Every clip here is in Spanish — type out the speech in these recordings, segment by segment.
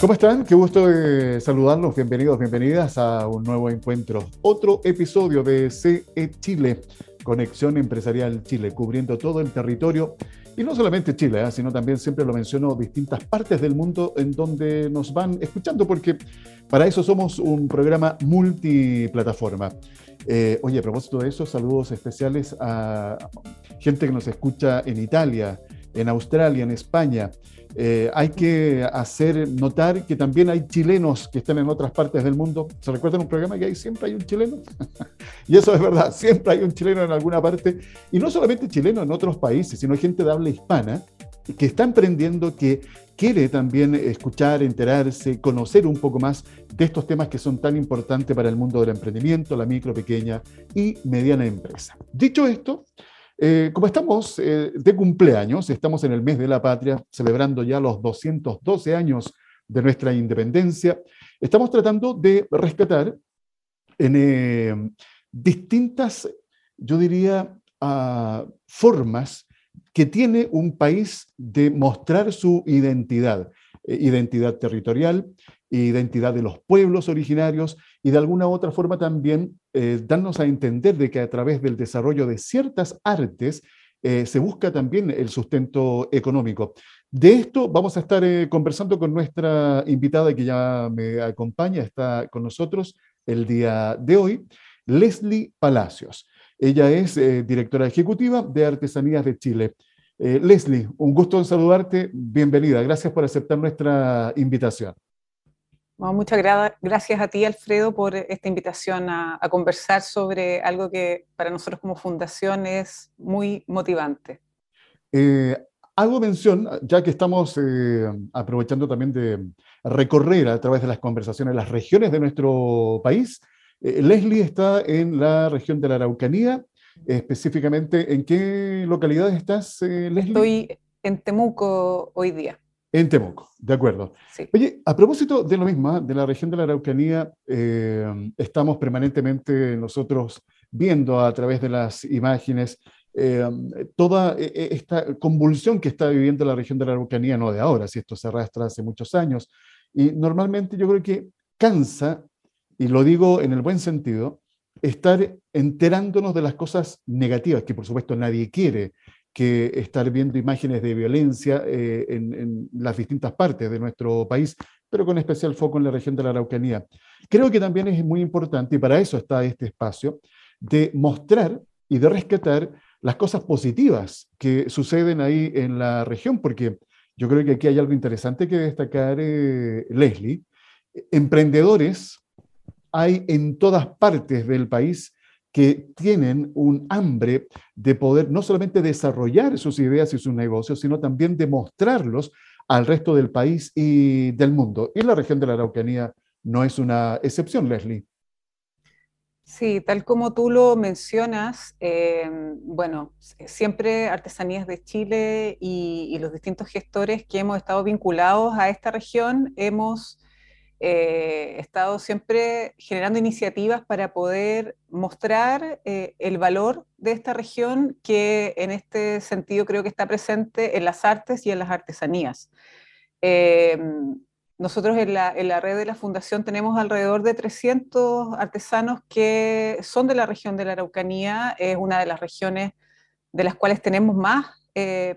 ¿Cómo están? Qué gusto de saludarlos. Bienvenidos, bienvenidas a un nuevo encuentro. Otro episodio de CE Chile, Conexión Empresarial Chile, cubriendo todo el territorio. Y no solamente Chile, ¿eh? sino también siempre lo menciono, distintas partes del mundo en donde nos van escuchando, porque para eso somos un programa multiplataforma. Eh, oye, a propósito de eso, saludos especiales a gente que nos escucha en Italia, en Australia, en España. Eh, hay que hacer notar que también hay chilenos que están en otras partes del mundo. ¿Se recuerdan un programa que hay siempre hay un chileno? y eso es verdad, siempre hay un chileno en alguna parte. Y no solamente chileno en otros países, sino gente de habla hispana que está emprendiendo, que quiere también escuchar, enterarse, conocer un poco más de estos temas que son tan importantes para el mundo del emprendimiento, la micro, pequeña y mediana empresa. Dicho esto, eh, como estamos eh, de cumpleaños, estamos en el mes de la patria, celebrando ya los 212 años de nuestra independencia, estamos tratando de rescatar en eh, distintas, yo diría, ah, formas que tiene un país de mostrar su identidad, identidad territorial, identidad de los pueblos originarios y de alguna u otra forma también eh, darnos a entender de que a través del desarrollo de ciertas artes eh, se busca también el sustento económico. De esto vamos a estar eh, conversando con nuestra invitada que ya me acompaña, está con nosotros el día de hoy, Leslie Palacios. Ella es directora ejecutiva de Artesanías de Chile. Leslie, un gusto en saludarte, bienvenida, gracias por aceptar nuestra invitación muchas gracias a ti, Alfredo, por esta invitación a, conversar sobre algo que para nosotros como fundación es muy motivante. Eh, hago mención, ya que estamos eh, aprovechando también de recorrer a través de las conversaciones las regiones de nuestro país. Eh, Leslie está en la región de la Araucanía, específicamente, ¿en qué localidad estás, Leslie? Estoy en Temuco hoy día. En Temuco, de acuerdo. Oye, a propósito de lo mismo, ¿ah? de la región de la Araucanía, eh, estamos permanentemente nosotros viendo a través de las imágenes eh, toda e, e, esta convulsión que está viviendo la región de la Araucanía, no de ahora, si esto se arrastra hace muchos años. Y normalmente yo creo que cansa, y lo digo en el buen sentido, estar enterándonos de las cosas negativas, que por supuesto nadie quiere, que estar viendo imágenes de violencia eh, en, las distintas partes de nuestro país, pero con especial foco en la región de la Araucanía. Creo que también es muy importante, y para eso está este espacio, de mostrar y de rescatar las cosas positivas que suceden ahí en la región, porque yo creo que aquí hay algo interesante que destacar, eh, Leslie. Emprendedores hay en todas partes del país que tienen un hambre de poder no solamente desarrollar sus ideas y sus negocios, sino también demostrarlos al resto del país y del mundo. Y la región de la Araucanía no es una excepción, Leslie. Sí, tal como tú lo mencionas, eh, bueno, siempre Artesanías de Chile y, los distintos gestores que hemos estado vinculados a esta región hemos eh, he estado siempre generando iniciativas para poder mostrar eh, el valor de esta región que en este sentido creo que está presente en las artes y en las artesanías. Eh, nosotros en la, en la, red de la fundación tenemos alrededor de 300 artesanos que son de la región de la Araucanía, es una de las regiones de las cuales tenemos más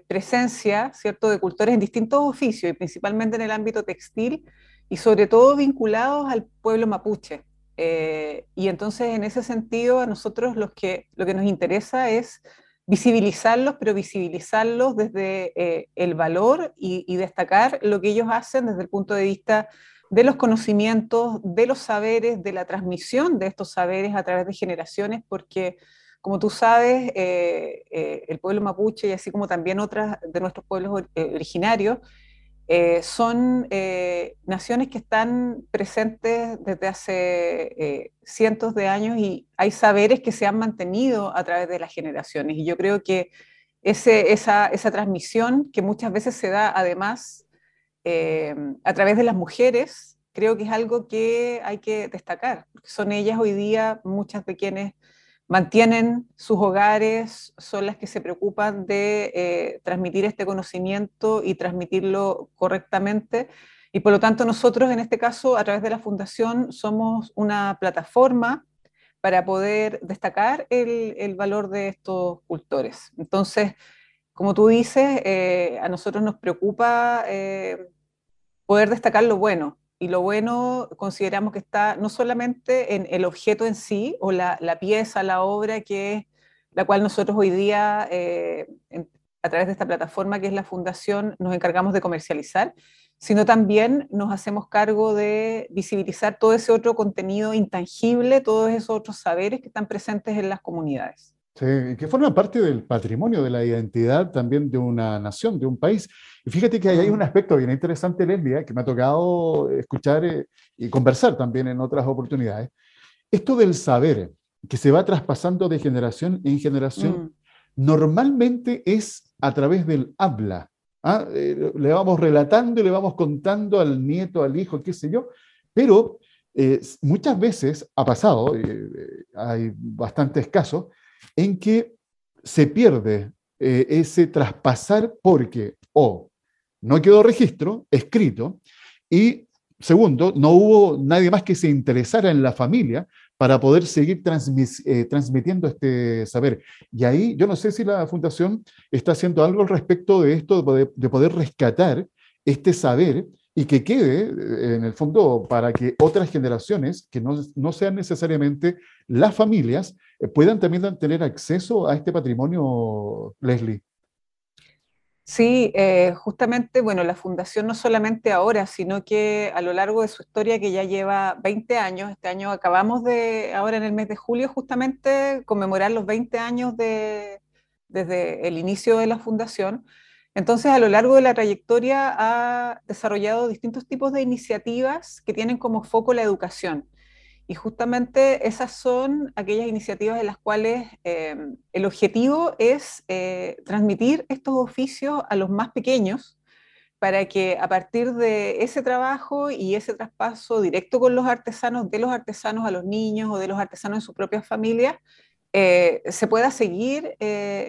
presencia, ¿cierto?, de cultores en distintos oficios y principalmente en el ámbito textil y sobre todo vinculados al pueblo mapuche. Eh, y entonces, en ese sentido, a nosotros los que, lo que nos interesa es visibilizarlos, pero visibilizarlos desde eh, el valor y, destacar lo que ellos hacen desde el punto de vista de los conocimientos, de los saberes, de la transmisión de estos saberes a través de generaciones, porque, como tú sabes, eh, el pueblo mapuche y así como también otras de nuestros pueblos originarios, eh, son eh, naciones que están presentes desde hace eh, cientos de años y hay saberes que se han mantenido a través de las generaciones. Y yo creo que esa, transmisión que muchas veces se da además a través de las mujeres creo que es algo que hay que destacar, son ellas hoy día muchas de quienes mantienen sus hogares, son las que se preocupan de eh, transmitir este conocimiento y transmitirlo correctamente. Y por lo tanto nosotros en este caso, a través de la Fundación, somos una plataforma para poder destacar el, valor de estos cultores. Entonces, como tú dices, eh, a nosotros nos preocupa eh, poder destacar lo bueno, y lo bueno consideramos que está no solamente en el objeto en sí o la, pieza, la obra, que es la cual nosotros hoy día, eh, a través de esta plataforma que es la Fundación, nos encargamos de comercializar, sino también nos hacemos cargo de visibilizar todo ese otro contenido intangible, todos esos otros saberes que están presentes en las comunidades. Sí, que forman parte del patrimonio, de la identidad también de una nación, de un país. Y fíjate que hay un mm. aspecto bien interesante, Leslie, ¿eh? que me ha tocado escuchar eh, y conversar también en otras oportunidades. Esto del saber que se va traspasando de generación en generación, mm. normalmente es a través del habla. ¿ah? Eh, le vamos relatando y le vamos contando al nieto, al hijo, qué sé yo, pero muchas veces ha pasado, hay bastantes casos, en que se pierde ese traspasar porque o no quedó registro escrito y segundo, no hubo nadie más que se interesara en la familia para poder seguir eh, transmitiendo este saber. Y ahí yo no sé si la fundación está haciendo algo al respecto de esto, de poder, rescatar este saber y que quede eh, en el fondo para que otras generaciones, que no, no sean necesariamente las familias, eh, puedan también tener acceso a este patrimonio, Leslie. Sí, eh, justamente, bueno, la fundación no solamente ahora, sino que a lo largo de su historia, que ya lleva 20 años, este año acabamos de, ahora en el mes de julio, justamente conmemorar los 20 años de, desde el inicio de la fundación. Entonces, a lo largo de la trayectoria ha desarrollado distintos tipos de iniciativas que tienen como foco la educación. Y justamente esas son aquellas iniciativas en las cuales eh, el objetivo es eh, transmitir estos oficios a los más pequeños para que a partir de ese trabajo y ese traspaso directo con los artesanos, de los artesanos a los niños o de los artesanos en sus propias familias, eh, se pueda seguir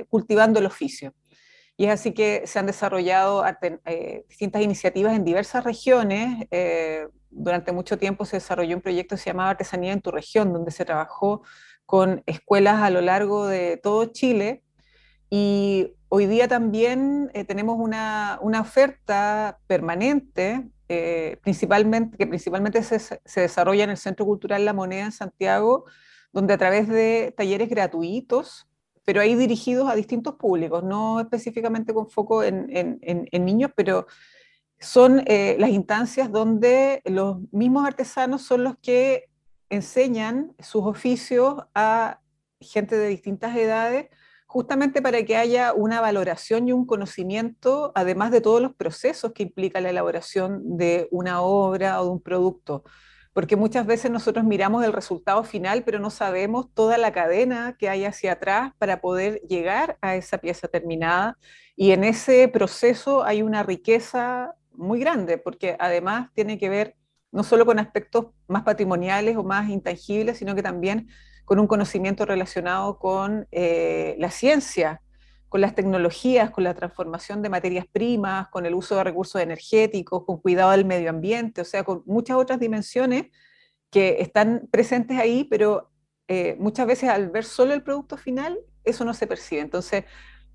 cultivando el oficio. Y es así que se han desarrollado distintas iniciativas en diversas regiones durante mucho tiempo se desarrolló un proyecto que se llamaba Artesanía en tu región, donde se trabajó con escuelas a lo largo de todo Chile. Y hoy día también eh, tenemos una, oferta permanente, eh, principalmente, que principalmente se, se, desarrolla en el Centro Cultural La Moneda en Santiago, donde a través de talleres gratuitos, pero ahí dirigidos a distintos públicos, no específicamente con foco en, niños, pero son eh, las instancias donde los mismos artesanos son los que enseñan sus oficios a gente de distintas edades, justamente para que haya una valoración y un conocimiento, además de todos los procesos que implica la elaboración de una obra o de un producto. Porque muchas veces nosotros miramos el resultado final, pero no sabemos toda la cadena que hay hacia atrás para poder llegar a esa pieza terminada. Y en ese proceso hay una riqueza muy grande, porque además tiene que ver no solo con aspectos más patrimoniales o más intangibles, sino que también con un conocimiento relacionado con eh, la ciencia, con las tecnologías, con la transformación de materias primas, con el uso de recursos energéticos, con cuidado del medio ambiente, o sea, con muchas otras dimensiones que están presentes ahí, pero eh, muchas veces al ver solo el producto final, eso no se percibe. Entonces,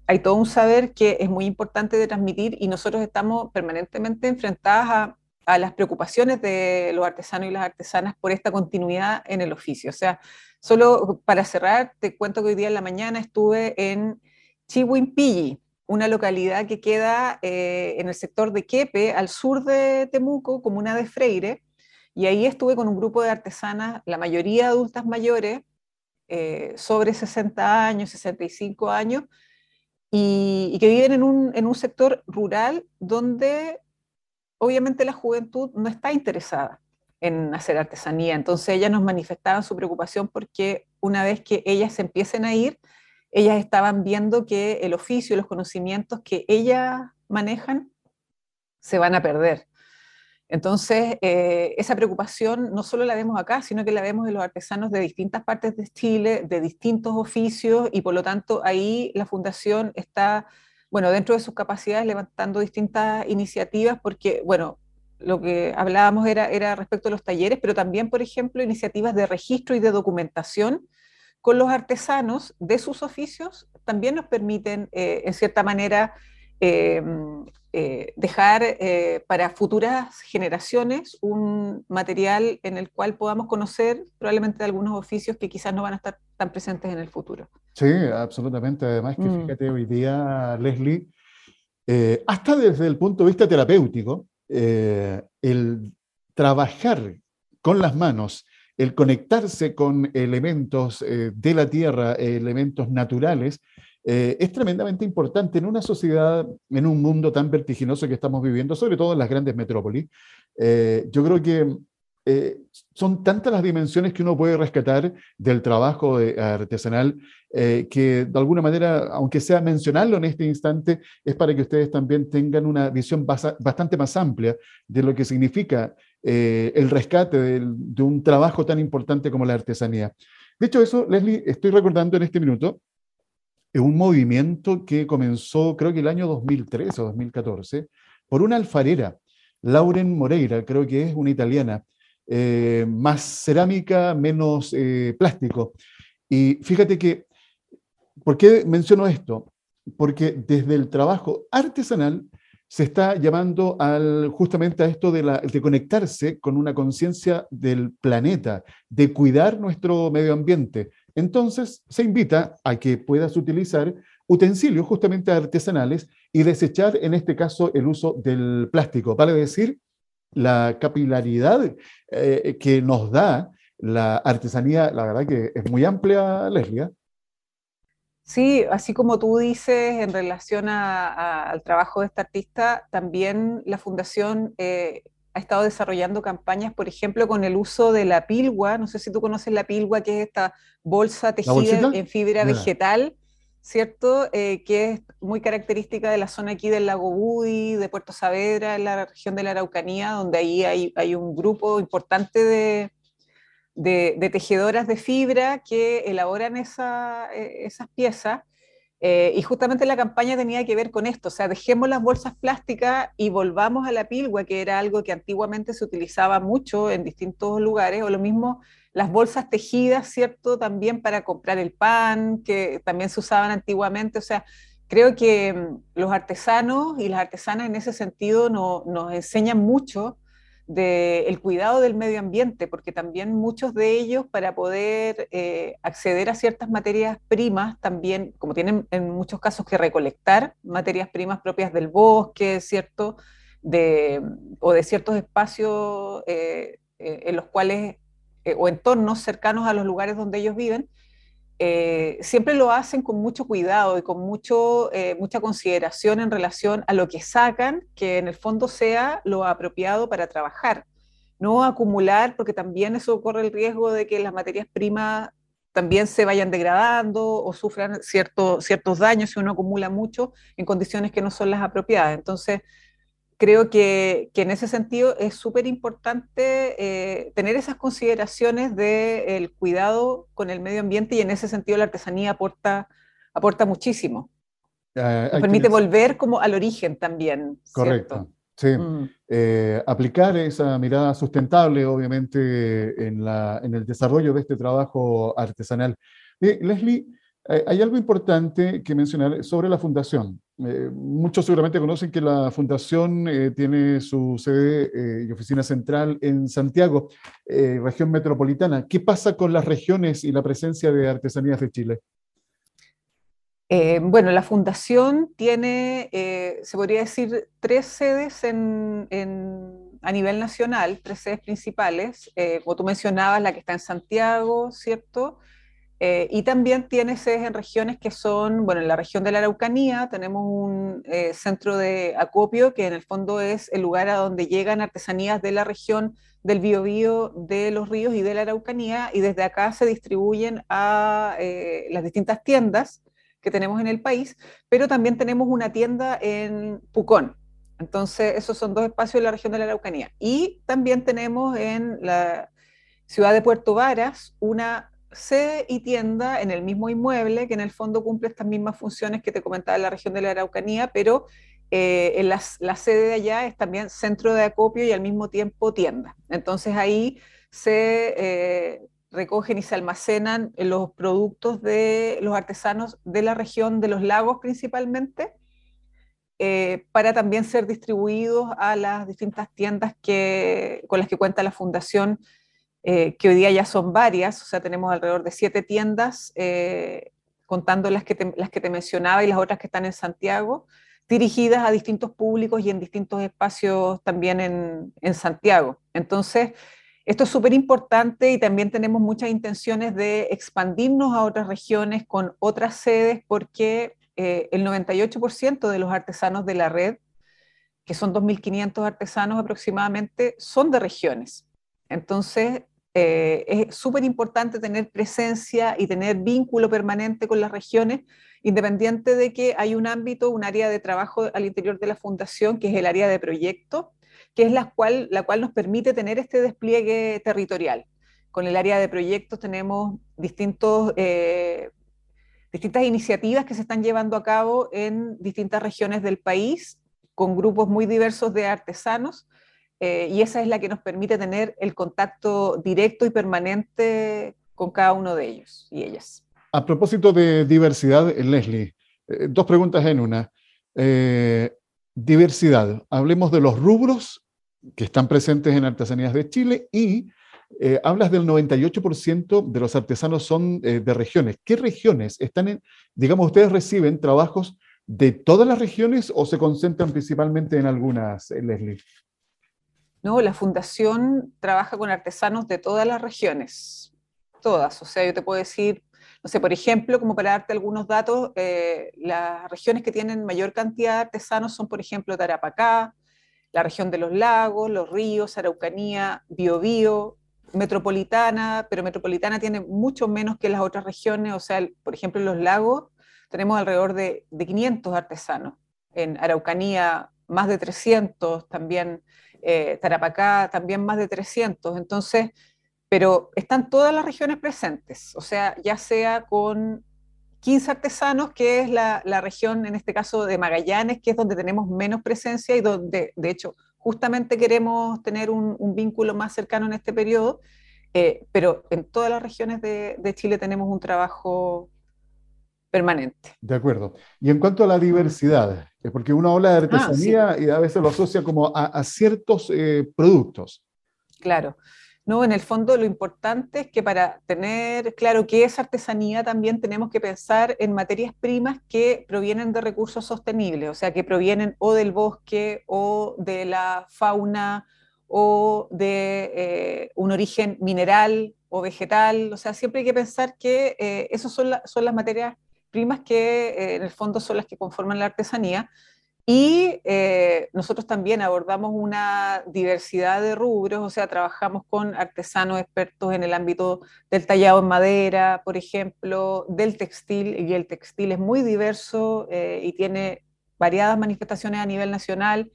hay todo un saber que es muy importante de transmitir y nosotros estamos permanentemente enfrentadas a, las preocupaciones de los artesanos y las artesanas por esta continuidad en el oficio. O sea, solo para cerrar, te cuento que hoy día en la mañana estuve en Chihuimpilli, una localidad que queda eh, en el sector de Quepe, al sur de Temuco, comuna de Freire, y ahí estuve con un grupo de artesanas, la mayoría adultas mayores, eh, sobre 60 años, 65 años, y, que viven en un, en un sector rural donde obviamente la juventud no está interesada en hacer artesanía. Entonces ellas nos manifestaban su preocupación porque una vez que ellas empiecen a ir, ellas estaban viendo que el oficio, los conocimientos que ellas manejan se van a perder. Entonces, eh, esa preocupación no solo la vemos acá, sino que la vemos en los artesanos de distintas partes de Chile, de distintos oficios, y por lo tanto ahí la fundación está, bueno, dentro de sus capacidades levantando distintas iniciativas, porque, bueno, lo que hablábamos era, era respecto a los talleres, pero también, por ejemplo, iniciativas de registro y de documentación con los artesanos de sus oficios, también nos permiten, eh, en cierta manera, eh, eh, dejar para futuras generaciones un material en el cual podamos conocer probablemente algunos oficios que quizás no van a estar tan presentes en el futuro. Sí, absolutamente. Además que mm. fíjate, hoy día, Leslie, hasta desde el punto de vista terapéutico, el trabajar con las manos, el conectarse con elementos de la tierra, elementos naturales, eh, es tremendamente importante en una sociedad, en un mundo tan vertiginoso que estamos viviendo, sobre todo en las grandes metrópolis. Eh, yo creo que eh, son tantas las dimensiones que uno puede rescatar del trabajo artesanal que de alguna manera, aunque sea mencionarlo en este instante, es para que ustedes también tengan una visión bastante más amplia de lo que significa el rescate de un trabajo tan importante como la artesanía. Dicho eso, Leslie, estoy recordando en este minuto un movimiento que comenzó creo que el año 2013 o 2014 por una alfarera, Lauren Moreira, creo que es una italiana, eh, más cerámica, menos eh, plástico. Y fíjate que, ¿por qué menciono esto? Porque desde el trabajo artesanal se está llamando al, justamente a esto de, de conectarse con una conciencia del planeta, de cuidar nuestro medio ambiente, entonces, se invita a que puedas utilizar utensilios justamente artesanales y desechar, en este caso, el uso del plástico. Vale decir, la capilaridad eh, que nos da la artesanía, la verdad que es muy amplia, Leslie. ¿eh? Sí, así como tú dices en relación al trabajo de esta artista, también la Fundación eh, ha estado desarrollando campañas, por ejemplo, con el uso de la pilgua. No sé si tú conoces la pilgua, que es esta bolsa tejida en fibra vegetal, ¿cierto? Eh, que es muy característica de la zona aquí del lago Budi, de Puerto Saavedra, en la región de la Araucanía, donde ahí hay, un grupo importante de, de, tejedoras de fibra que elaboran esa, eh, esas piezas eh, y justamente la campaña tenía que ver con esto, o sea, dejemos las bolsas plásticas y volvamos a la pilgua, que era algo que antiguamente se utilizaba mucho en distintos lugares, o lo mismo las bolsas tejidas, ¿cierto? También para comprar el pan, que también se usaban antiguamente, o sea, creo que mm, los artesanos y las artesanas en ese sentido nos enseñan mucho del cuidado del medio ambiente, porque también muchos de ellos para poder eh, acceder a ciertas materias primas, también como tienen en muchos casos que recolectar materias primas propias del bosque, ¿cierto? De, o de ciertos espacios eh, eh, en los cuales, o entornos cercanos a los lugares donde ellos viven, eh, siempre lo hacen con mucho cuidado y con mucho, eh, mucha consideración en relación a lo que sacan, que en el fondo sea lo apropiado para trabajar. No acumular, porque también eso corre el riesgo de que las materias primas también se vayan degradando o sufran ciertos daños si uno acumula mucho en condiciones que no son las apropiadas. Entonces, creo que, en ese sentido es súper importante eh, tener esas consideraciones del cuidado con el medio ambiente y en ese sentido la artesanía aporta, aporta muchísimo. Ah, permite volver como al origen también. Correcto. Sí, mm. eh, aplicar esa mirada sustentable, obviamente, en, la, en, el desarrollo de este trabajo artesanal. Leslie, eh, hay algo importante que mencionar sobre la fundación. Eh, muchos seguramente conocen que la fundación eh, tiene su sede y oficina central en Santiago, región metropolitana. ¿Qué pasa con las regiones y la presencia de artesanías de Chile? bueno, la fundación tiene, se podría decir, tres sedes a nivel nacional, tres sedes principales. como tú mencionabas, la que está en Santiago, ¿cierto? Eh, y también tiene sedes en regiones que son, bueno, en la región de la Araucanía tenemos un eh, centro de acopio que en el fondo es el lugar a donde llegan artesanías de la región del Biobío, de los ríos y de la Araucanía, y desde acá se distribuyen a eh, las distintas tiendas que tenemos en el país, pero también tenemos una tienda en Pucón, Entonces, esos son dos espacios de la región de la Araucanía. Y también tenemos en la ciudad de Puerto Varas una sede y tienda en el mismo inmueble que en el fondo cumple estas mismas funciones que te comentaba en la región de la Araucanía, pero eh, en la, sede de allá es también centro de acopio y al mismo tiempo tienda. Entonces ahí se eh, recogen y se almacenan los productos de los artesanos de la región de los lagos principalmente, eh, para también ser distribuidos a las distintas tiendas que, con las que cuenta la fundación, que hoy día ya son varias, o sea, tenemos alrededor de siete tiendas, contando las que, las que te mencionaba y las otras que están en Santiago, dirigidas a distintos públicos y en distintos espacios también en, Santiago. Entonces, esto es súper importante y también tenemos muchas intenciones de expandirnos a otras regiones con otras sedes porque eh, el 98% de los artesanos de la red, que son 2.500 artesanos aproximadamente, son de regiones. Entonces, eh, es súper importante tener presencia y tener vínculo permanente con las regiones, independiente de que hay un ámbito, un área de trabajo al interior de la fundación, que es el área de proyecto, que es la cual, la cual nos permite tener este despliegue territorial. Con el área de proyectos tenemos distintos, eh, distintas iniciativas que se están llevando a cabo en distintas regiones del país, con grupos muy diversos de artesanos, eh, y esa es la que nos permite tener el contacto directo y permanente con cada uno de ellos y ellas. A propósito de diversidad, Leslie, eh, dos preguntas en una. Eh, diversidad, hablemos de los rubros que están presentes en Artesanías de Chile y hablas del 98% de los artesanos son de regiones. ¿Qué regiones están en, digamos, ustedes reciben trabajos de todas las regiones o se concentran principalmente en algunas, Leslie? ¿No? La fundación trabaja con artesanos de todas las regiones, todas. O sea, yo te puedo decir, no sé, por ejemplo, como para darte algunos datos, eh, las regiones que tienen mayor cantidad de artesanos son, por ejemplo, Tarapacá, la región de los lagos, los ríos, Araucanía, Biobío, Metropolitana, pero Metropolitana tiene mucho menos que las otras regiones, o sea, por ejemplo, en los lagos tenemos alrededor de, de 500 artesanos, en Araucanía más de 300 también, eh, Tarapacá también más de 300, entonces, pero están todas las regiones presentes, o sea, ya sea con 15 artesanos, que es la, región, en este caso de Magallanes, que es donde tenemos menos presencia y donde, de hecho, justamente queremos tener un, vínculo más cercano en este periodo, eh, pero en todas las regiones de, Chile tenemos un trabajo permanente. De acuerdo. Y en cuanto a la diversidad, porque uno habla de ah, artesanía y a veces lo asocia como a, ciertos eh, productos. Claro. No, en el fondo lo importante es que para tener claro qué es artesanía también tenemos que pensar en materias primas que provienen de recursos sostenibles, o sea, que provienen o del bosque o de la fauna o de eh, un origen mineral o vegetal, o sea, siempre hay que pensar que eh, esas son, son las materias primas que eh, en el fondo son las que conforman la artesanía. Y eh, nosotros también abordamos una diversidad de rubros, o sea, trabajamos con artesanos expertos en el ámbito del tallado en madera, por ejemplo, del textil, y el textil es muy diverso eh, y tiene variadas manifestaciones a nivel nacional.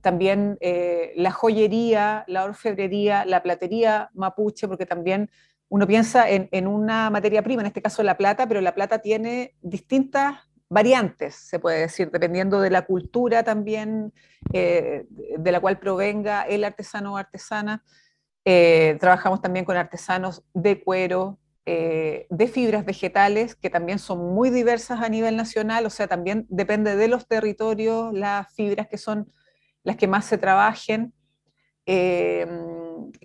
también la joyería, la orfebrería, la platería mapuche, porque también uno piensa en, una materia prima, en este caso la plata, pero la plata tiene distintas variantes, se puede decir, dependiendo de la cultura también eh, de la cual provenga el artesano o artesana. Eh, trabajamos también con artesanos de cuero, eh, de fibras vegetales, que también son muy diversas a nivel nacional, o sea, también depende de los territorios las fibras que son las que más se trabajen.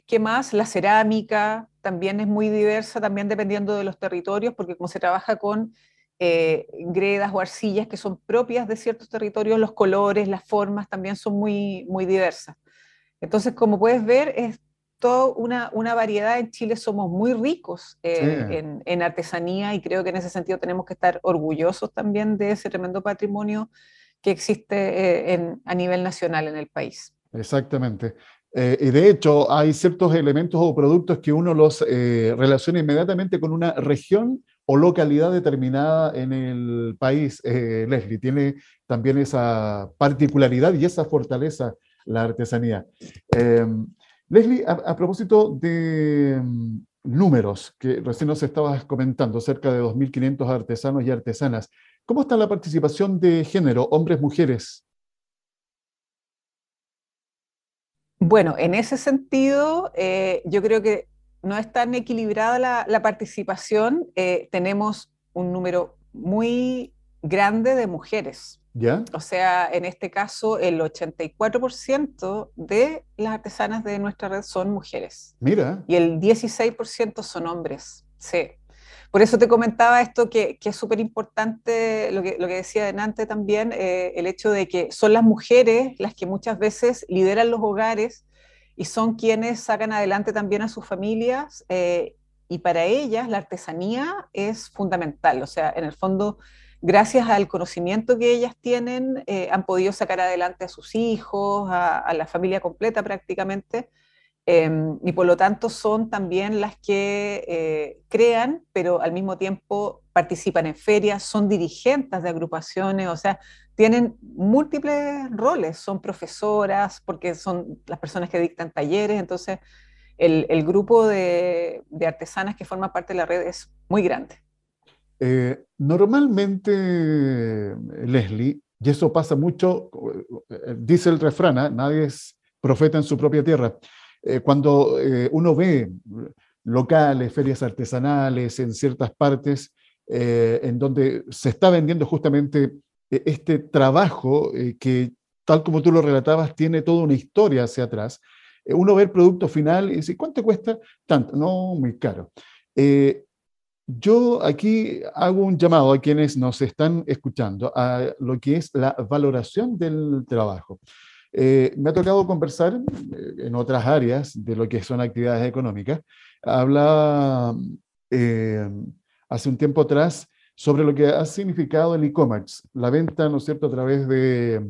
¿Qué más? La cerámica, también es muy diversa, también dependiendo de los territorios, porque como se trabaja con eh, gredas o arcillas que son propias de ciertos territorios, los colores, las formas también son muy, muy diversas. Entonces, como puedes ver, es toda una, una variedad. En Chile somos muy ricos eh, en, artesanía y creo que en ese sentido tenemos que estar orgullosos también de ese tremendo patrimonio que existe eh, a nivel nacional en el país. Exactamente. Eh, y de hecho, hay ciertos elementos o productos que uno los eh, relaciona inmediatamente con una región o localidad determinada en el país, eh, Leslie. Tiene también esa particularidad y esa fortaleza la artesanía. Em, Leslie, a, propósito de mm, números que recién nos estabas comentando, cerca de 2.500 artesanos y artesanas, ¿cómo está la participación de género, hombres, mujeres? Bueno, en ese sentido, eh, yo creo que no es tan equilibrada la, participación. Eh, tenemos un número muy grande de mujeres. ¿Ya? O sea, en este caso, el 84% de las artesanas de nuestra red son mujeres. Mira. Y el 16% son hombres. Sí. Por eso te comentaba esto que, es súper importante, lo que, lo que decía delante también, eh, el hecho de que son las mujeres las que muchas veces lideran los hogares y son quienes sacan adelante también a sus familias. Eh, y para ellas la artesanía es fundamental. O sea, en el fondo gracias al conocimiento que ellas tienen, eh, han podido sacar adelante a sus hijos, a, la familia completa prácticamente, em, y por lo tanto son también las que eh, crean, pero al mismo tiempo participan en ferias, son dirigentes de agrupaciones, o sea, tienen múltiples roles, son profesoras, porque son las personas que dictan talleres, entonces el, grupo de artesanas que forman parte de la red es muy grande. Eh, normalmente, Leslie, y eso pasa mucho, eh, dice el refrán, ¿ah? nadie es profeta en su propia tierra. Eh, cuando uno ve locales, ferias artesanales en ciertas partes, en donde se está vendiendo justamente este trabajo que, tal como tú lo relatabas, tiene toda una historia hacia atrás, uno ve el producto final y dice, ¿cuánto cuesta? Tanto, no, muy caro. Yo aquí hago un llamado a quienes nos están escuchando a lo que es la valoración del trabajo. Eh, me ha tocado conversar eh, en otras áreas de lo que son actividades económicas. Habla eh, hace un tiempo atrás sobre lo que ha significado el e-commerce, la venta, ¿no es cierto?, a través de,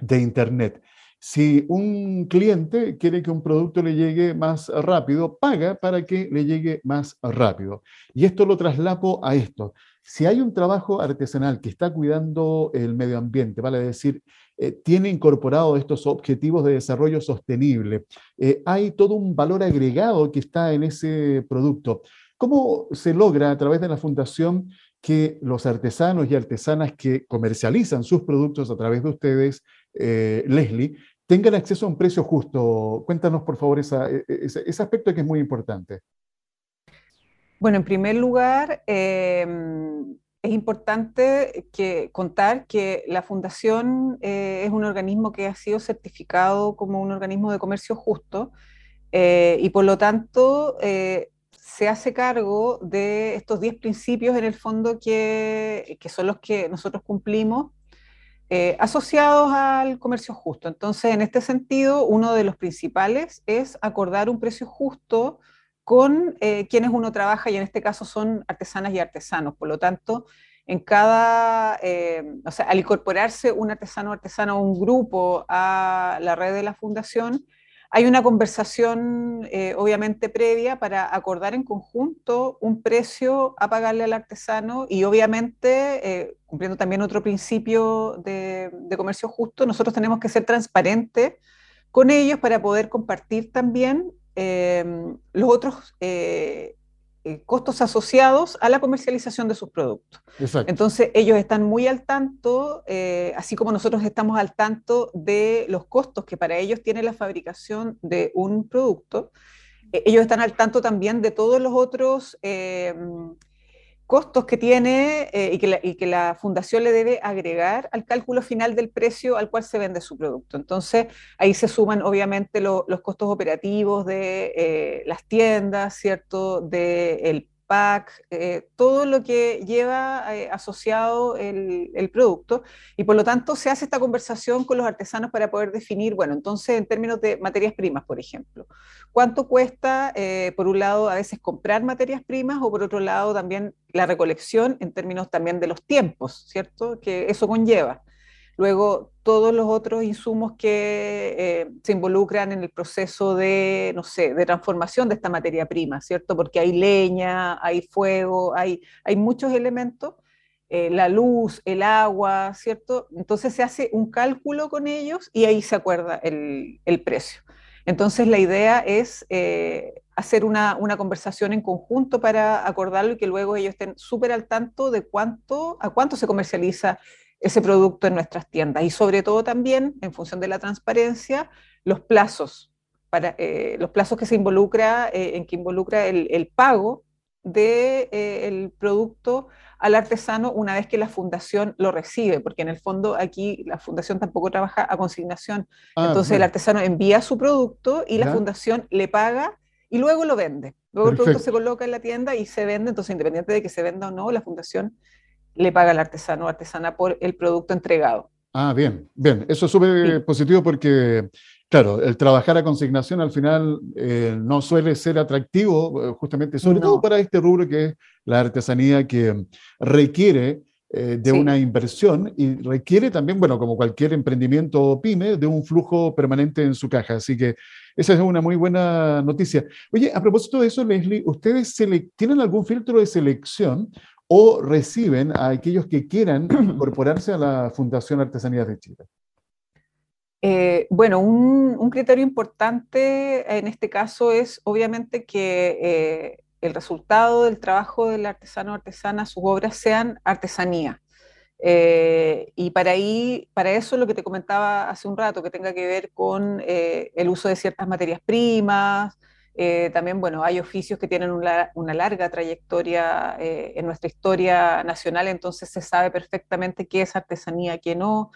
de Internet. Si un cliente quiere que un producto le llegue más rápido, paga para que le llegue más rápido. Y esto lo traslapo a esto. Si hay un trabajo artesanal que está cuidando el medio ambiente, vale decir, eh, tiene incorporado estos objetivos de desarrollo sostenible, eh, hay todo un valor agregado que está en ese producto. ¿Cómo se logra a través de la fundación que los artesanos y artesanas que comercializan sus productos a través de ustedes, eh, Leslie, tengan acceso a un precio justo. Cuéntanos, por favor, e, e, ese, aspecto que es muy importante. Bueno, en primer lugar, em, es importante contar que la Fundación eh, es un organismo que ha sido certificado como un organismo de comercio justo eh, y por lo tanto eh, se hace cargo de estos 10 principios en el fondo que, son los que nosotros cumplimos asociados al comercio justo. Entonces, en este sentido, uno de los principales es acordar un precio justo con eh, quienes uno trabaja y en este caso son artesanas y artesanos. Por lo tanto, en cada, eh, o sea, al incorporarse un artesano o artesana un grupo a la red de la fundación, hay una conversación, eh, obviamente, previa para acordar en conjunto un precio a pagarle al artesano y, obviamente, cumpliendo también otro principio de, comercio justo, nosotros tenemos que ser transparentes con ellos para poder compartir también eh, los otros eh, costos asociados a la comercialización de sus productos. Entonces, ellos están muy al tanto, eh, así como nosotros estamos al tanto de los costos que para ellos tiene la fabricación de un producto. Eh, ellos están al tanto también de todos los otros costos que tiene eh, y, que la, fundación le debe agregar al cálculo final del precio al cual se vende su producto. Entonces, ahí se suman obviamente los costos operativos de eh, las tiendas, ¿cierto? Del pack, eh, todo lo que lleva eh, asociado el, producto y por lo tanto se hace esta conversación con los artesanos para poder definir, bueno, entonces en términos de materias primas, por ejemplo, ¿cuánto cuesta, eh, por un lado, a veces comprar materias primas o por otro lado también la recolección en términos también de los tiempos, ¿cierto? Que eso conlleva. Luego todos los otros insumos que eh, se involucran en el proceso de, no sé, de transformación de esta materia prima, ¿cierto? Porque hay leña, hay fuego, hay, hay muchos elementos, eh, la luz, el agua, ¿cierto? Entonces se hace un cálculo con ellos y ahí se acuerda el, el precio. Entonces la idea es eh, hacer una, una, conversación en conjunto para acordarlo y que luego ellos estén súper al tanto de cuánto, a cuánto se comercializa ese producto en nuestras tiendas y sobre todo también, en función de la transparencia, los plazos, para, eh, los plazos que se involucra, eh, en que involucra el, el pago del de, el producto al artesano una vez que la fundación lo recibe, porque en el fondo aquí la fundación tampoco trabaja a consignación. Ah, Entonces el artesano envía su producto y la fundación le paga y luego lo vende. Luego el producto se coloca en la tienda y se vende, entonces independiente de que se venda o no, la fundación le paga al artesano o artesana por el producto entregado. Ah, bien, bien. Eso es súper positivo porque Claro, el trabajar a consignación al final eh, no suele ser atractivo, eh, justamente, sobre todo para este rubro que es la artesanía que requiere eh, de una inversión y requiere también, bueno, como cualquier emprendimiento pyme, de un flujo permanente en su caja. Así que esa es una muy buena noticia. Oye, a propósito de eso, Leslie, ¿ustedes tienen algún filtro de selección o reciben a aquellos que quieran incorporarse a la Fundación Artesanías de Chile? Eh, bueno, un, criterio importante en este caso es obviamente que eh, el resultado del trabajo del artesano o artesana, sus obras sean artesanía. Eh, y para, ahí, para eso lo que te comentaba hace un rato, que tenga que ver con el uso de ciertas materias primas, también, bueno, hay oficios que tienen una, larga trayectoria en nuestra historia nacional, entonces se sabe perfectamente qué es artesanía, qué no.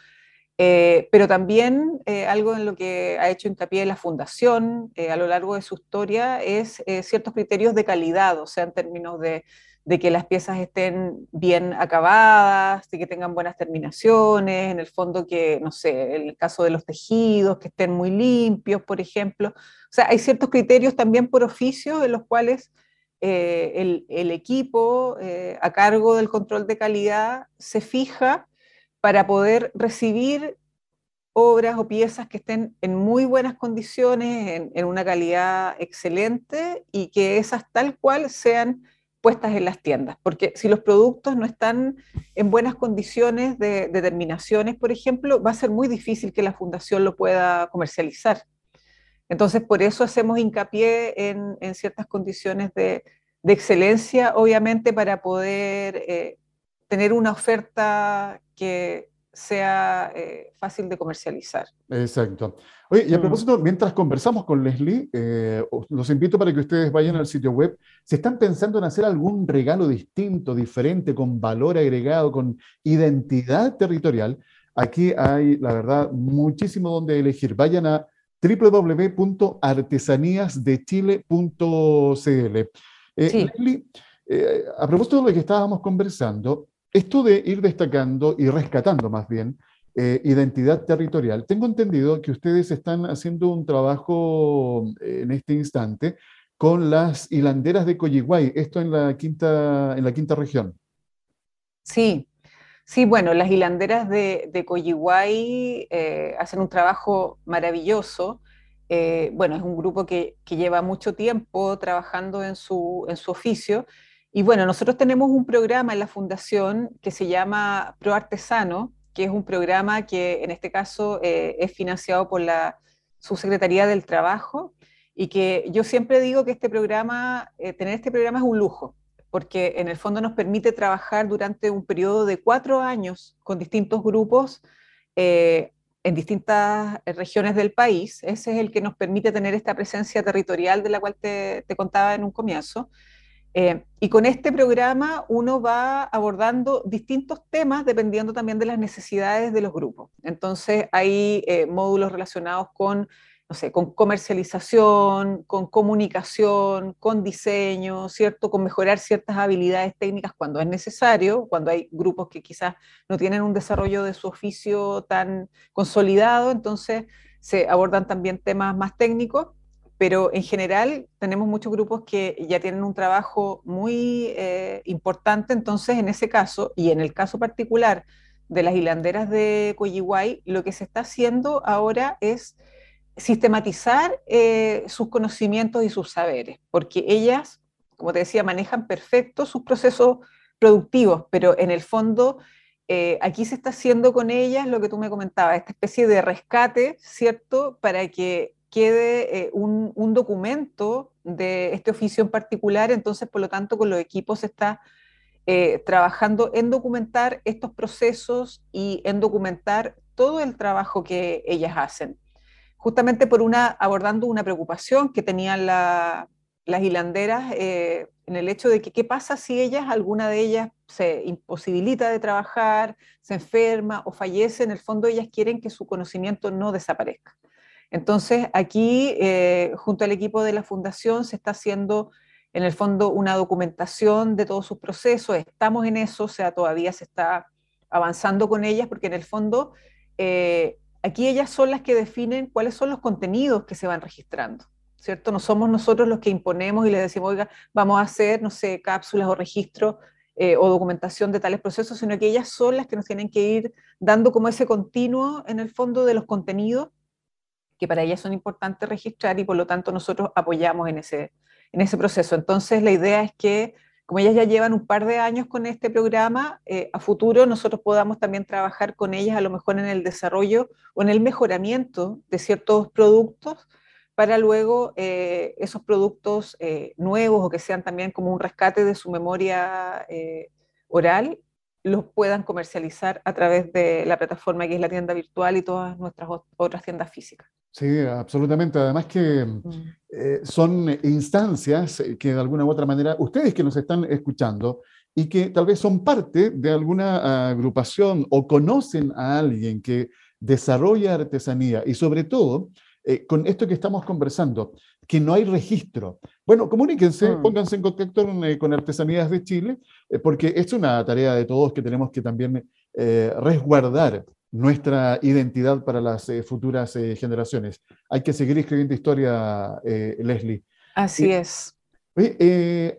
Eh, pero también eh, algo en lo que ha hecho hincapié la Fundación eh, a lo largo de su historia es ciertos criterios de calidad, o sea, en términos de, de, que las piezas estén bien acabadas, de que tengan buenas terminaciones, en el fondo que, no sé, en el caso de los tejidos, que estén muy limpios, por ejemplo. O sea, hay ciertos criterios también por oficio en los cuales el, el, equipo a cargo del control de calidad se fija para poder recibir obras o piezas que estén en muy buenas condiciones, en, una calidad excelente y que esas tal cual sean en las tiendas. Porque si los productos no están en buenas condiciones de, determinaciones, por ejemplo, va a ser muy difícil que la fundación lo pueda comercializar. Entonces, por eso hacemos hincapié en, ciertas condiciones de, excelencia, obviamente, para poder eh, tener una oferta que sea eh, fácil de comercializar. Exacto. Oye, y a mm. propósito, mientras conversamos con Leslie, eh, los invito para que ustedes vayan al sitio web. Si están pensando en hacer algún regalo distinto, diferente, con valor agregado, con identidad territorial, aquí hay, la verdad, muchísimo donde elegir. Vayan a www.artesaníasdechile.cl. Eh, Leslie, eh, a propósito de lo que estábamos conversando, esto de ir destacando y rescatando más bien eh, identidad territorial, tengo entendido que ustedes están haciendo un trabajo eh, en este instante con las hilanderas de Coyiguay, esto en la quinta, en la quinta región. Sí, sí, bueno, las hilanderas de, de eh, hacen un trabajo maravilloso. bueno, es un grupo que, que, lleva mucho tiempo trabajando en su, en su oficio y bueno, nosotros tenemos un programa en la fundación que se llama Pro Artesano, que es un programa que en este caso eh, es financiado por la Subsecretaría del Trabajo y que yo siempre digo que este programa, eh, tener este programa es un lujo, porque en el fondo nos permite trabajar durante un periodo de cuatro años con distintos grupos eh, en distintas regiones del país. Ese es el que nos permite tener esta presencia territorial de la cual te, te contaba en un comienzo. Eh, y con este programa uno va abordando distintos temas dependiendo también de las necesidades de los grupos. Entonces hay eh, módulos relacionados con, no sé, con comercialización, con comunicación, con diseño, ¿cierto? Con mejorar ciertas habilidades técnicas cuando es necesario, cuando hay grupos que quizás no tienen un desarrollo de su oficio tan consolidado, entonces se abordan también temas más técnicos pero en general tenemos muchos grupos que ya tienen un trabajo muy eh, importante, entonces en ese caso, y en el caso particular de las hilanderas de Coyihuay, lo que se está haciendo ahora es sistematizar eh, sus conocimientos y sus saberes, porque ellas, como te decía, manejan perfecto sus procesos productivos, pero en el fondo eh, aquí se está haciendo con ellas lo que tú me comentabas, esta especie de rescate, ¿cierto? Para que quede eh, un, documento de este oficio en particular, entonces por lo tanto con los equipos se está eh, trabajando en documentar estos procesos y en documentar todo el trabajo que ellas hacen. Justamente por una, abordando una preocupación que tenían las hilanderas eh, en el hecho de que qué pasa si ellas, alguna de ellas se imposibilita de trabajar, se enferma o fallece, en el fondo ellas quieren que su conocimiento no desaparezca. Entonces aquí, eh, junto al equipo de la fundación, se está haciendo en el fondo una documentación de todos sus procesos, estamos en eso, o sea, todavía se está avanzando con ellas, porque en el fondo eh, aquí ellas son las que definen cuáles son los contenidos que se van registrando, ¿cierto? No somos nosotros los que imponemos y les decimos, oiga, vamos a hacer, no sé, cápsulas o registros eh, o documentación de tales procesos, sino que ellas son las que nos tienen que ir dando como ese continuo en el fondo de los contenidos que para ellas son importantes registrar y por lo tanto nosotros apoyamos en ese, en ese proceso. Entonces, la idea es que, como ellas ya llevan un par de años con este programa, eh, a futuro nosotros podamos también trabajar con ellas a lo mejor en el desarrollo o en el mejoramiento de ciertos productos para luego eh, esos productos eh, nuevos o que sean también como un rescate de su memoria oral, los puedan comercializar a través de la plataforma que es la tienda virtual y todas nuestras otras tiendas físicas. Sí, absolutamente. Además que mm. eh, son instancias que de alguna u otra manera, ustedes que nos están escuchando y que tal vez son parte de alguna agrupación o conocen a alguien que desarrolla artesanía y sobre todo eh, con esto que estamos conversando, que no hay registro. Bueno, comuníquense, mm. pónganse en contacto eh, con, Artesanías de Chile, porque es una tarea de todos que tenemos que también resguardar nuestra identidad para las eh, futuras eh, generaciones. Hay que seguir escribiendo historia, eh, Leslie. Así es.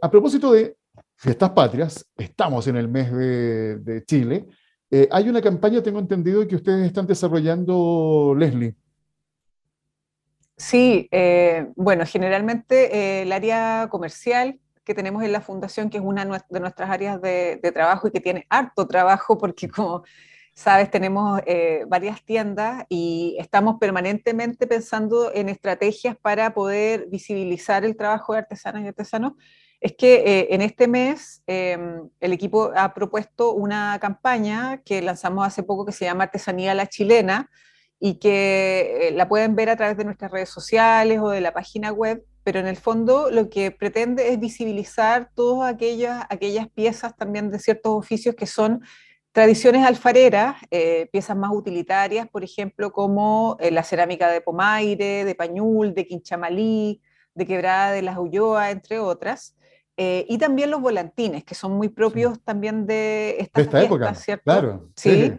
a propósito de fiestas patrias, estamos en el mes de, Chile. hay una campaña, tengo entendido, que ustedes están desarrollando, Leslie. Sí, bueno, generalmente el área comercial que tenemos en la fundación, que es una de nuestras áreas de, trabajo y que tiene harto trabajo, porque como Sabes, tenemos eh, varias tiendas y estamos permanentemente pensando en estrategias para poder visibilizar el trabajo de artesanas y artesanos. Es que eh, en este mes em, el equipo ha propuesto una campaña que lanzamos hace poco que se llama Artesanía la Chilena y que eh, la pueden ver a través de nuestras redes sociales o de la página web, pero en el fondo lo que pretende es visibilizar todas aquellas, aquellas piezas también de ciertos oficios que son Tradiciones alfareras, eh, piezas más utilitarias, por ejemplo, como eh, la cerámica de Pomaire, de Pañul, de Quinchamalí, de Quebrada de las Ulloa, entre otras. Eh, y también los volantines, que son muy propios también de esta, esta época, ¿cierto? Claro. ¿Sí?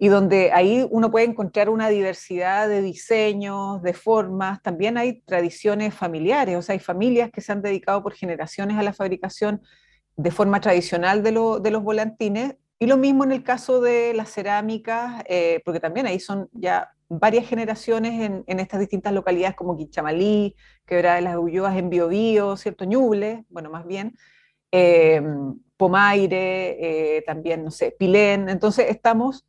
y donde ahí uno puede encontrar una diversidad de diseños, de formas. También hay tradiciones familiares, o sea, hay familias que se han dedicado por generaciones a la fabricación de forma tradicional de, de los volantines y lo mismo en el caso de las cerámicas, eh, porque también ahí son ya varias generaciones en, estas distintas localidades como Quinchamalí, Quebrada de las Ulloas, en Biobío, ¿cierto? Ñuble, bueno, más bien, eh, Pomaire, eh, también, no sé, Pilén. Entonces estamos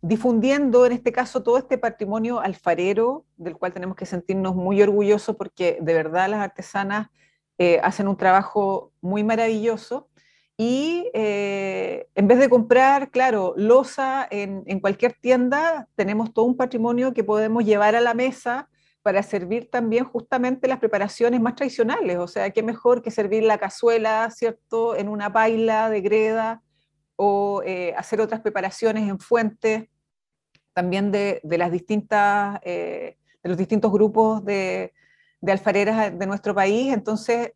difundiendo en este caso todo este patrimonio alfarero, del cual tenemos que sentirnos muy orgullosos porque de verdad las artesanas hacen un trabajo muy maravilloso y eh, en vez de comprar, claro, losa en, cualquier tienda, tenemos todo un patrimonio que podemos llevar a la mesa para servir también justamente las preparaciones más tradicionales. O sea, qué mejor que servir la cazuela, ¿cierto?, en una paila de greda o eh, hacer otras preparaciones en fuentes, también de, las distintas, eh, de los distintos grupos de, de alfareras de nuestro país. Entonces,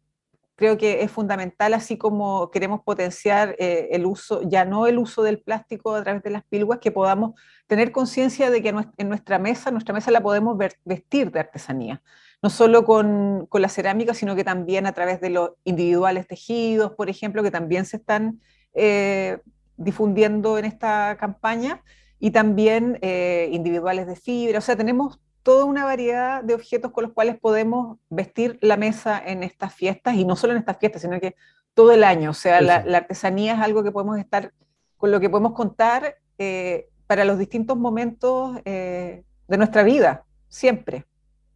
creo que es fundamental, así como queremos potenciar eh, el uso, ya no el uso del plástico a través de las pilguas, que podamos tener conciencia de que en nuestra mesa, nuestra mesa la podemos vestir de artesanía, no solo con, con, la cerámica, sino que también a través de los individuales tejidos, por ejemplo, que también se están eh, difundiendo en esta campaña y también eh, individuales de fibra. O sea, tenemos toda una variedad de objetos con los cuales podemos vestir la mesa en estas fiestas y no solo en estas fiestas, sino que todo el año. O sea, la, artesanía es algo que podemos estar, con lo que podemos contar eh, para los distintos momentos eh, de nuestra vida, siempre.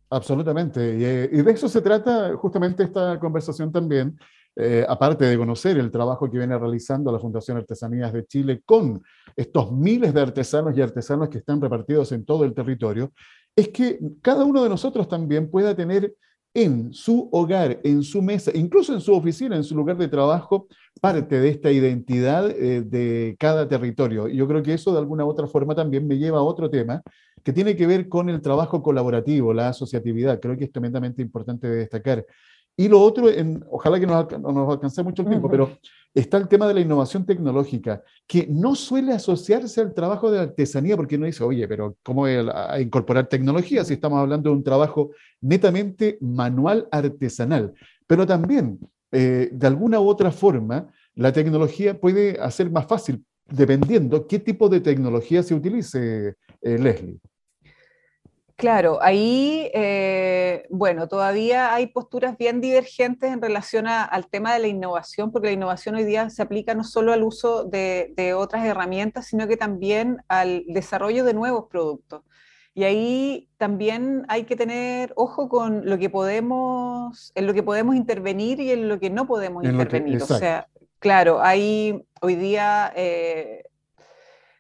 Absolutamente. Y, de eso se trata justamente esta conversación también, eh, aparte de conocer el trabajo que viene realizando la Fundación Artesanías de Chile con estos miles de artesanos y artesanos que están repartidos en todo el territorio, es que cada uno de nosotros también pueda tener en su hogar, en su mesa, incluso en su oficina, en su lugar de trabajo, parte de esta identidad eh, de cada territorio. Yo creo que eso de alguna u otra forma también me lleva a otro tema que tiene que ver con el trabajo colaborativo, la asociatividad. Creo que es tremendamente importante destacar. Y lo otro, en, ojalá que no nos alcance mucho el tiempo, pero está el tema de la innovación tecnológica, que no suele asociarse al trabajo de artesanía, porque uno dice, oye, pero ¿cómo a incorporar tecnología si estamos hablando de un trabajo netamente manual artesanal? Pero también, eh, de alguna u otra forma, la tecnología puede hacer más fácil, dependiendo qué tipo de tecnología se utilice, eh, Leslie. Claro, ahí, eh, bueno, todavía hay posturas bien divergentes en relación al tema de la innovación, porque la innovación hoy día se aplica no solo al uso de, otras herramientas, sino que también al desarrollo de nuevos productos. Y ahí también hay que tener ojo con lo que podemos, en lo que podemos intervenir y en lo que no podemos intervenir. o sea, claro, hay hoy día eh,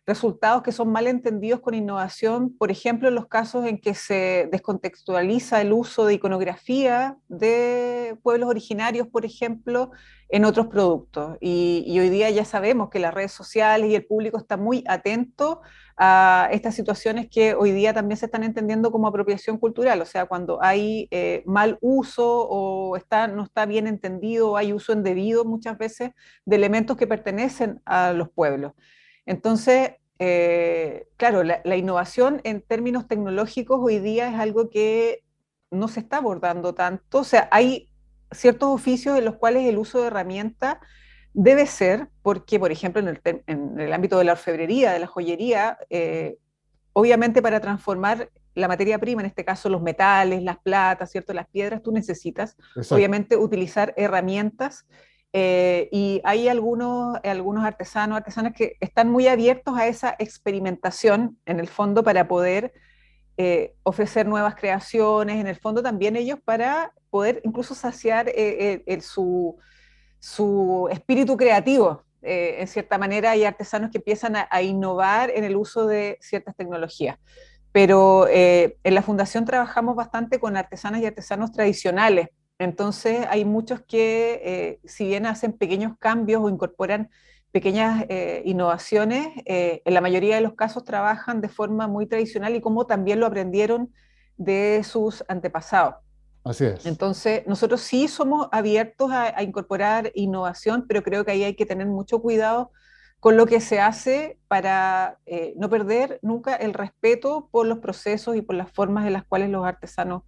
resultados que son mal entendidos con innovación, por ejemplo, en los casos en que se descontextualiza el uso de iconografía de pueblos originarios, por ejemplo, en otros productos. Y, hoy día ya sabemos que las redes sociales y el público está muy atento a estas situaciones que hoy día también se están entendiendo como apropiación cultural, o sea, cuando hay eh, mal uso o está, no está bien entendido hay uso indebido muchas veces de elementos que pertenecen a los pueblos. Entonces, eh, claro, la, innovación en términos tecnológicos hoy día es algo que no se está abordando tanto. O sea, hay ciertos oficios en los cuales el uso de herramientas debe ser, porque, por ejemplo, en el, ámbito de la orfebrería, de la joyería, eh, obviamente para transformar la materia prima, en este caso los metales, las platas, ¿cierto? Las piedras, tú necesitas, obviamente, utilizar herramientas eh, y hay algunos, artesanos, artesanas que están muy abiertos a esa experimentación, en el fondo, para poder eh, ofrecer nuevas creaciones, en el fondo también ellos para poder incluso saciar eh, su, su, espíritu creativo. en cierta manera hay artesanos que empiezan a, a, innovar en el uso de ciertas tecnologías. Pero en la fundación trabajamos bastante con artesanas y artesanos tradicionales, entonces hay muchos que, eh, si bien hacen pequeños cambios o incorporan pequeñas eh, innovaciones, eh, en la mayoría de los casos trabajan de forma muy tradicional y como también lo aprendieron de sus antepasados. Así es. Entonces, nosotros sí somos abiertos a, incorporar innovación, pero creo que ahí hay que tener mucho cuidado con lo que se hace para no perder nunca el respeto por los procesos y por las formas en las cuales los artesanos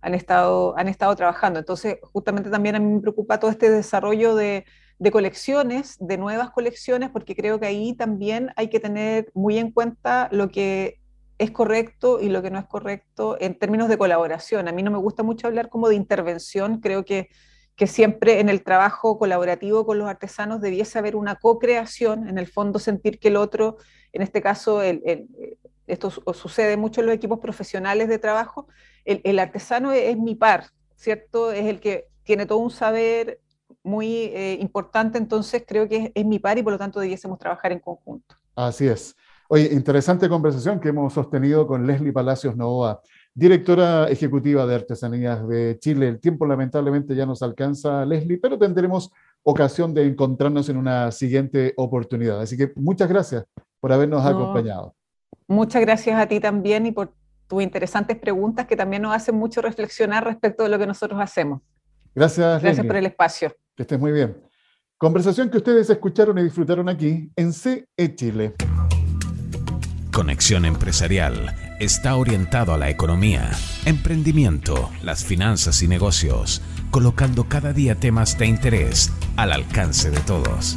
han estado, han estado trabajando. Entonces, justamente también a mí me preocupa todo este desarrollo de, colecciones, de nuevas colecciones, porque creo que ahí también hay que tener muy en cuenta lo que es correcto y lo que no es correcto en términos de colaboración. A mí no me gusta mucho hablar como de intervención, creo que, que siempre en el trabajo colaborativo con los artesanos debiese haber una co-creación, en el fondo sentir que el otro, en este caso el, esto sucede mucho en los equipos profesionales de trabajo, el, artesano es, mi par, ¿cierto? Es el que tiene todo un saber muy eh, importante, entonces creo que es, mi par y por lo tanto debiésemos trabajar en conjunto. Así es. Oye, interesante conversación que hemos sostenido con Leslie Palacios Novoa, directora ejecutiva de Artesanías de Chile. El tiempo lamentablemente ya nos alcanza, Leslie, pero tendremos ocasión de encontrarnos en una siguiente oportunidad. Así que muchas gracias por habernos acompañado. Muchas gracias a ti también y por tus interesantes preguntas que también nos hacen mucho reflexionar respecto de lo que nosotros hacemos. Gracias. Gracias por el espacio. Que estés muy bien. Conversación que ustedes escucharon y disfrutaron aquí en CE Chile. Conexión Empresarial está orientado a la economía, emprendimiento, las finanzas y negocios, colocando cada día temas de interés al alcance de todos.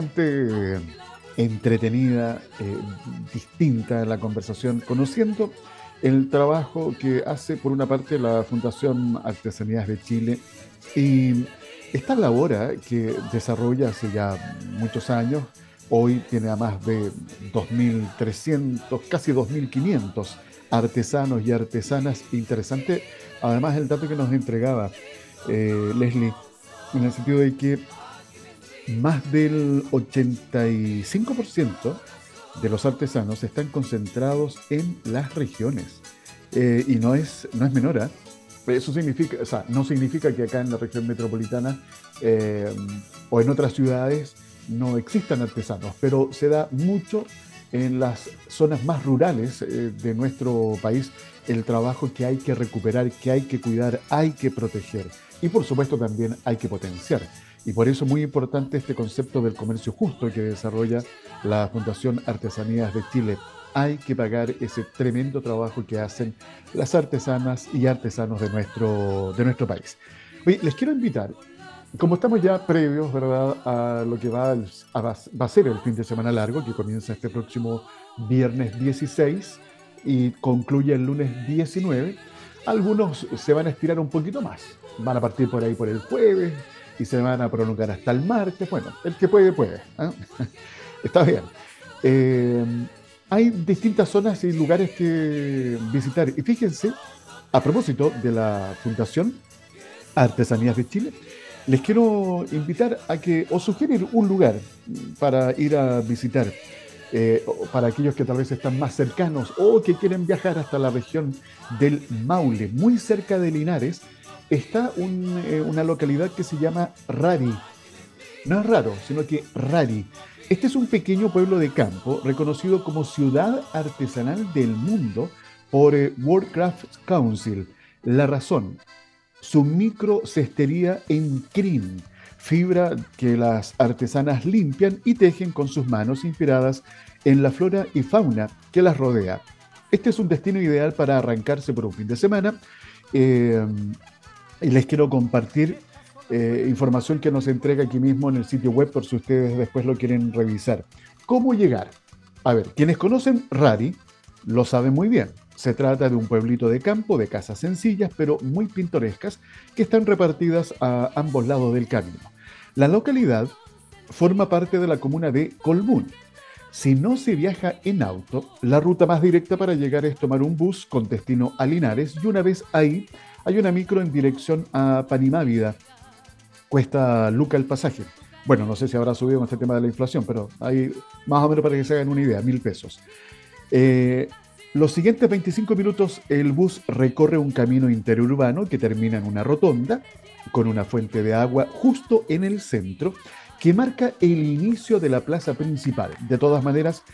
Interesante, entretenida, eh, distinta la conversación, conociendo el trabajo que hace por una parte la Fundación Artesanías de Chile y esta labor ¿eh? que desarrolla hace ya muchos años, hoy tiene a más de 2.300, casi 2.500 artesanos y artesanas. Interesante, además el dato que nos entregaba eh, Leslie, en el sentido de que más del 85% de los artesanos están concentrados en las regiones. Eh, y no es, no es menor, ¿eh? Eso significa, o sea, no significa que acá en la región metropolitana eh, o en otras ciudades no existan artesanos, pero se da mucho en las zonas más rurales de nuestro país el trabajo que hay que recuperar, que hay que cuidar, hay que proteger y por supuesto también hay que potenciar. Y por eso es muy importante este concepto del comercio justo que desarrolla la Fundación Artesanías de Chile. Hay que pagar ese tremendo trabajo que hacen las artesanas y artesanos de nuestro, de nuestro país. Oye, les quiero invitar, como estamos ya previos ¿verdad? a lo que va a, va a ser el fin de semana largo, que comienza este próximo viernes 16 y concluye el lunes 19, algunos se van a estirar un poquito más. Van a partir por ahí por el jueves, y se van a prolongar hasta el martes. Bueno, el que puede, puede. ¿ah? Está bien. Eh, hay distintas zonas y lugares que visitar. Y fíjense, a propósito de la Fundación Artesanías de Chile, les quiero invitar a que os sugerir un lugar para ir a visitar. Eh, para aquellos que tal vez están más cercanos o que quieren viajar hasta la región del Maule, muy cerca de Linares, está eh, una localidad que se llama Rari. No es raro, sino que Rari. Este es un pequeño pueblo de campo reconocido como ciudad artesanal del mundo por eh, World Craft Council. La razón, su microcestería en crin, fibra que las artesanas limpian y tejen con sus manos inspiradas en la flora y fauna que las rodea. Este es un destino ideal para arrancarse por un fin de semana. Eh, y les quiero compartir eh, información que nos entrega aquí mismo en el sitio web por si ustedes después lo quieren revisar. ¿Cómo llegar? A ver, quienes conocen Rari lo saben muy bien. Se trata de un pueblito de campo de casas sencillas pero muy pintorescas que están repartidas a ambos lados del camino. La localidad forma parte de la comuna de Colbún. Si no se viaja en auto, la ruta más directa para llegar es tomar un bus con destino a Linares y una vez ahí hay una micro en dirección a Panimávida. Cuesta Luca el pasaje. Bueno, no sé si habrá subido con este tema de la inflación, pero hay más o menos para que se hagan una idea, mil pesos. Eh, los siguientes 25 minutos el bus recorre un camino interurbano que termina en una rotonda con una fuente de agua justo en el centro que marca el inicio de la plaza principal. De todas maneras,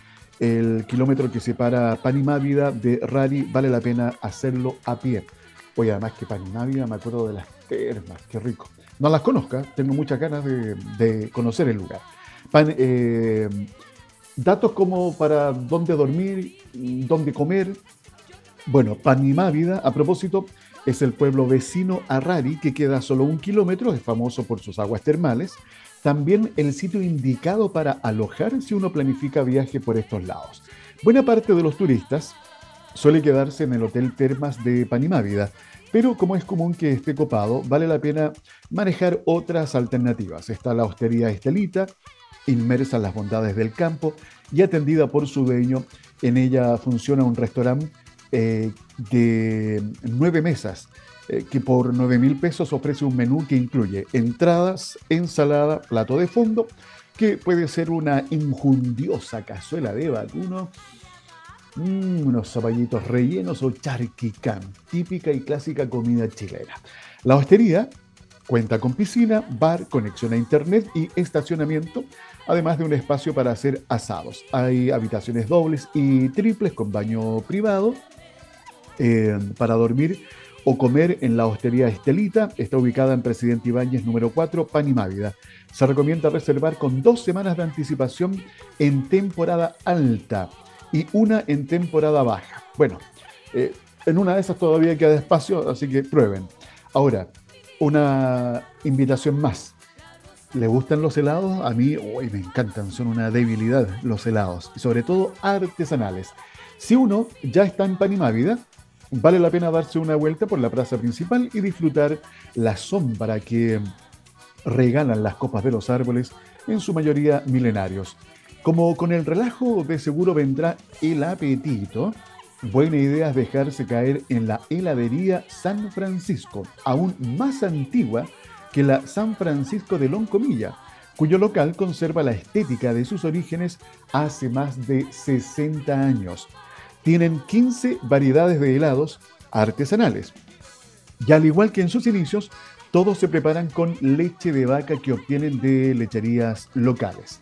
el kilómetro que separa Panimávida de Rari vale la pena hacerlo a pie. Oye, además que Panimávida me acuerdo de las termas, qué rico. No las conozca, tengo muchas ganas de, conocer el lugar. Eh, datos como para dónde dormir, dónde comer. Bueno, Panimávida, a propósito, es el pueblo vecino a Rari, que queda solo un kilómetro, es famoso por sus aguas termales. También el sitio indicado para alojar si uno planifica viaje por estos lados. Buena parte de los turistas suele quedarse en el Hotel Termas de Panimávida, pero como es común que esté copado, vale la pena manejar otras alternativas. Está la Hostería Estelita, inmersa en las bondades del campo y atendida por su dueño. En ella funciona un restaurante eh, de nueve mesas, eh, que por nueve mil pesos ofrece un menú que incluye entradas, ensalada, plato de fondo, que puede ser una injundiosa cazuela de vacuno Mm, unos zapallitos rellenos o charquicán, típica y clásica comida chilena. La hostería cuenta con piscina, bar, conexión a internet y estacionamiento, además de un espacio para hacer asados. Hay habitaciones dobles y triples con baño privado. Eh, para dormir o comer en la hostería Estelita. Está ubicada en Presidente Ibáñez número 4, Pan y Mávida. Se recomienda reservar con dos semanas de anticipación en temporada alta y una en temporada baja. Bueno, eh, en una de esas todavía queda espacio, así que prueben. Ahora, una invitación más. ¿Le gustan los helados? A mí uy, me encantan, son una debilidad los helados, y sobre todo artesanales. Si uno ya está en Panimávida, vale la pena darse una vuelta por la plaza principal y disfrutar la sombra que regalan las copas de los árboles, en su mayoría milenarios. Como con el relajo de seguro vendrá el apetito, buena idea es dejarse caer en la heladería San Francisco, aún más antigua que la San Francisco de Loncomilla, cuyo local conserva la estética de sus orígenes hace más de 60 años. Tienen 15 variedades de helados artesanales. Y al igual que en sus inicios, todos se preparan con leche de vaca que obtienen de lecherías locales.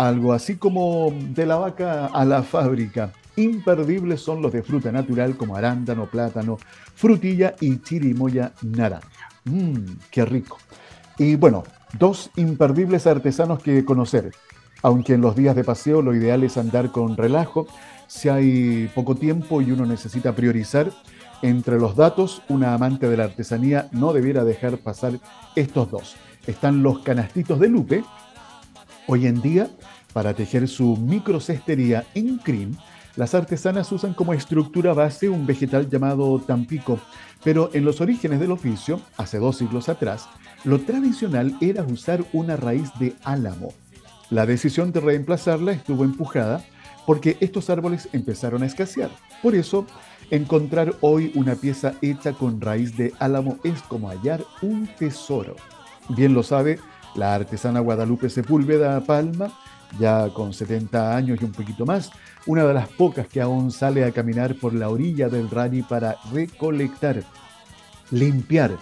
Algo así como de la vaca a la fábrica. Imperdibles son los de fruta natural como arándano, plátano, frutilla y chirimoya naranja. Mmm, qué rico. Y bueno, dos imperdibles artesanos que conocer. Aunque en los días de paseo lo ideal es andar con relajo, si hay poco tiempo y uno necesita priorizar, entre los datos, una amante de la artesanía no debiera dejar pasar estos dos. Están los canastitos de Lupe. Hoy en día, para tejer su microcestería en crin, las artesanas usan como estructura base un vegetal llamado tampico, pero en los orígenes del oficio, hace dos siglos atrás, lo tradicional era usar una raíz de álamo. La decisión de reemplazarla estuvo empujada porque estos árboles empezaron a escasear. Por eso, encontrar hoy una pieza hecha con raíz de álamo es como hallar un tesoro. Bien lo sabe la artesana Guadalupe Sepúlveda Palma, ya con 70 años y un poquito más, una de las pocas que aún sale a caminar por la orilla del Rani para recolectar, limpiar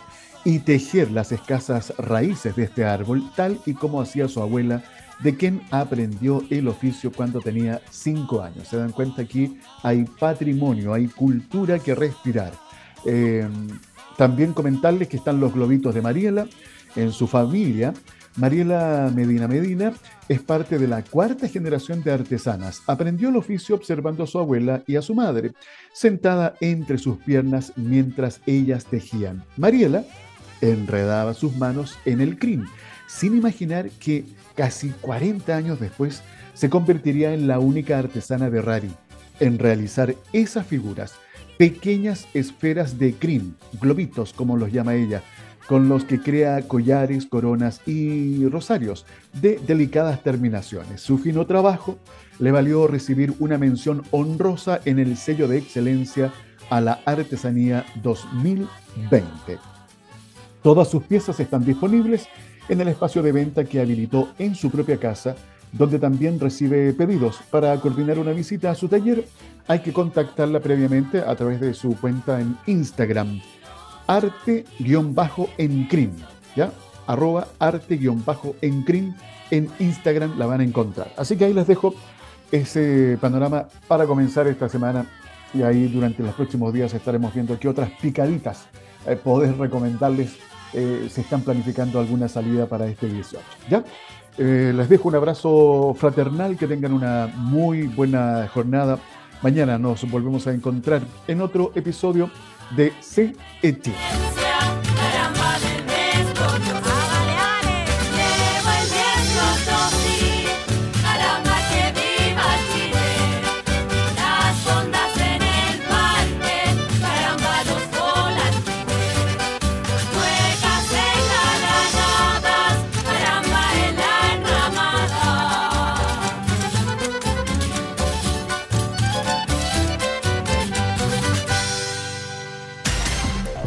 y tejer las escasas raíces de este árbol, tal y como hacía su abuela de quien aprendió el oficio cuando tenía cinco años. Se dan cuenta aquí hay patrimonio, hay cultura que respirar. Em, también comentarles que están los globitos de Mariela en su familia. Mariela Medina Medina es parte de la cuarta generación de artesanas. Aprendió el oficio observando a su abuela y a su madre, sentada entre sus piernas mientras ellas tejían. Mariela enredaba sus manos en el crin, sin imaginar que casi 40 años después, se convertiría en la única artesana de Rari en realizar esas figuras, pequeñas esferas de crin, globitos como los llama ella, con los que crea collares, coronas y rosarios de delicadas terminaciones. Su fino trabajo le valió recibir una mención honrosa en el sello de excelencia a la artesanía 2020. Todas sus piezas están disponibles en el espacio de venta que habilitó en su propia casa, donde también recibe pedidos. Para coordinar una visita a su taller, hay que contactarla previamente a través de su cuenta en Instagram, arte-encrim, ¿ya? Arroba arte-encrim en Instagram la van a encontrar. Así que ahí les dejo ese panorama para comenzar esta semana y ahí durante los próximos días estaremos viendo qué otras picaditas eh, poder recomendarles eh, se están planificando alguna salida para este 18. ¿Ya? Eh, les dejo un abrazo fraternal, que tengan una muy buena jornada. Mañana nos volvemos a encontrar en otro episodio de CET.